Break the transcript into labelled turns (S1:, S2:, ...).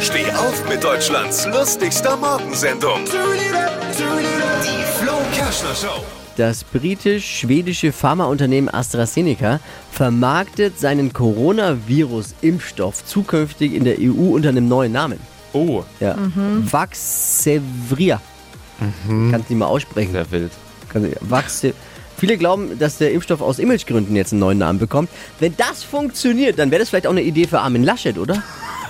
S1: Steh auf mit Deutschlands lustigster Morgensendung. Die Flo Kerschner Show.
S2: Das britisch-schwedische Pharmaunternehmen AstraZeneca vermarktet seinen Coronavirus-Impfstoff zukünftig in der EU unter einem neuen Namen.
S3: Oh,
S2: Ja. Vaxzevria. Kannst du nicht mal aussprechen.
S3: sehr wild.
S2: Vaxe Viele glauben, dass der Impfstoff aus Imagegründen jetzt einen neuen Namen bekommt. Wenn das funktioniert, dann wäre das vielleicht auch eine Idee für Armin Laschet, oder?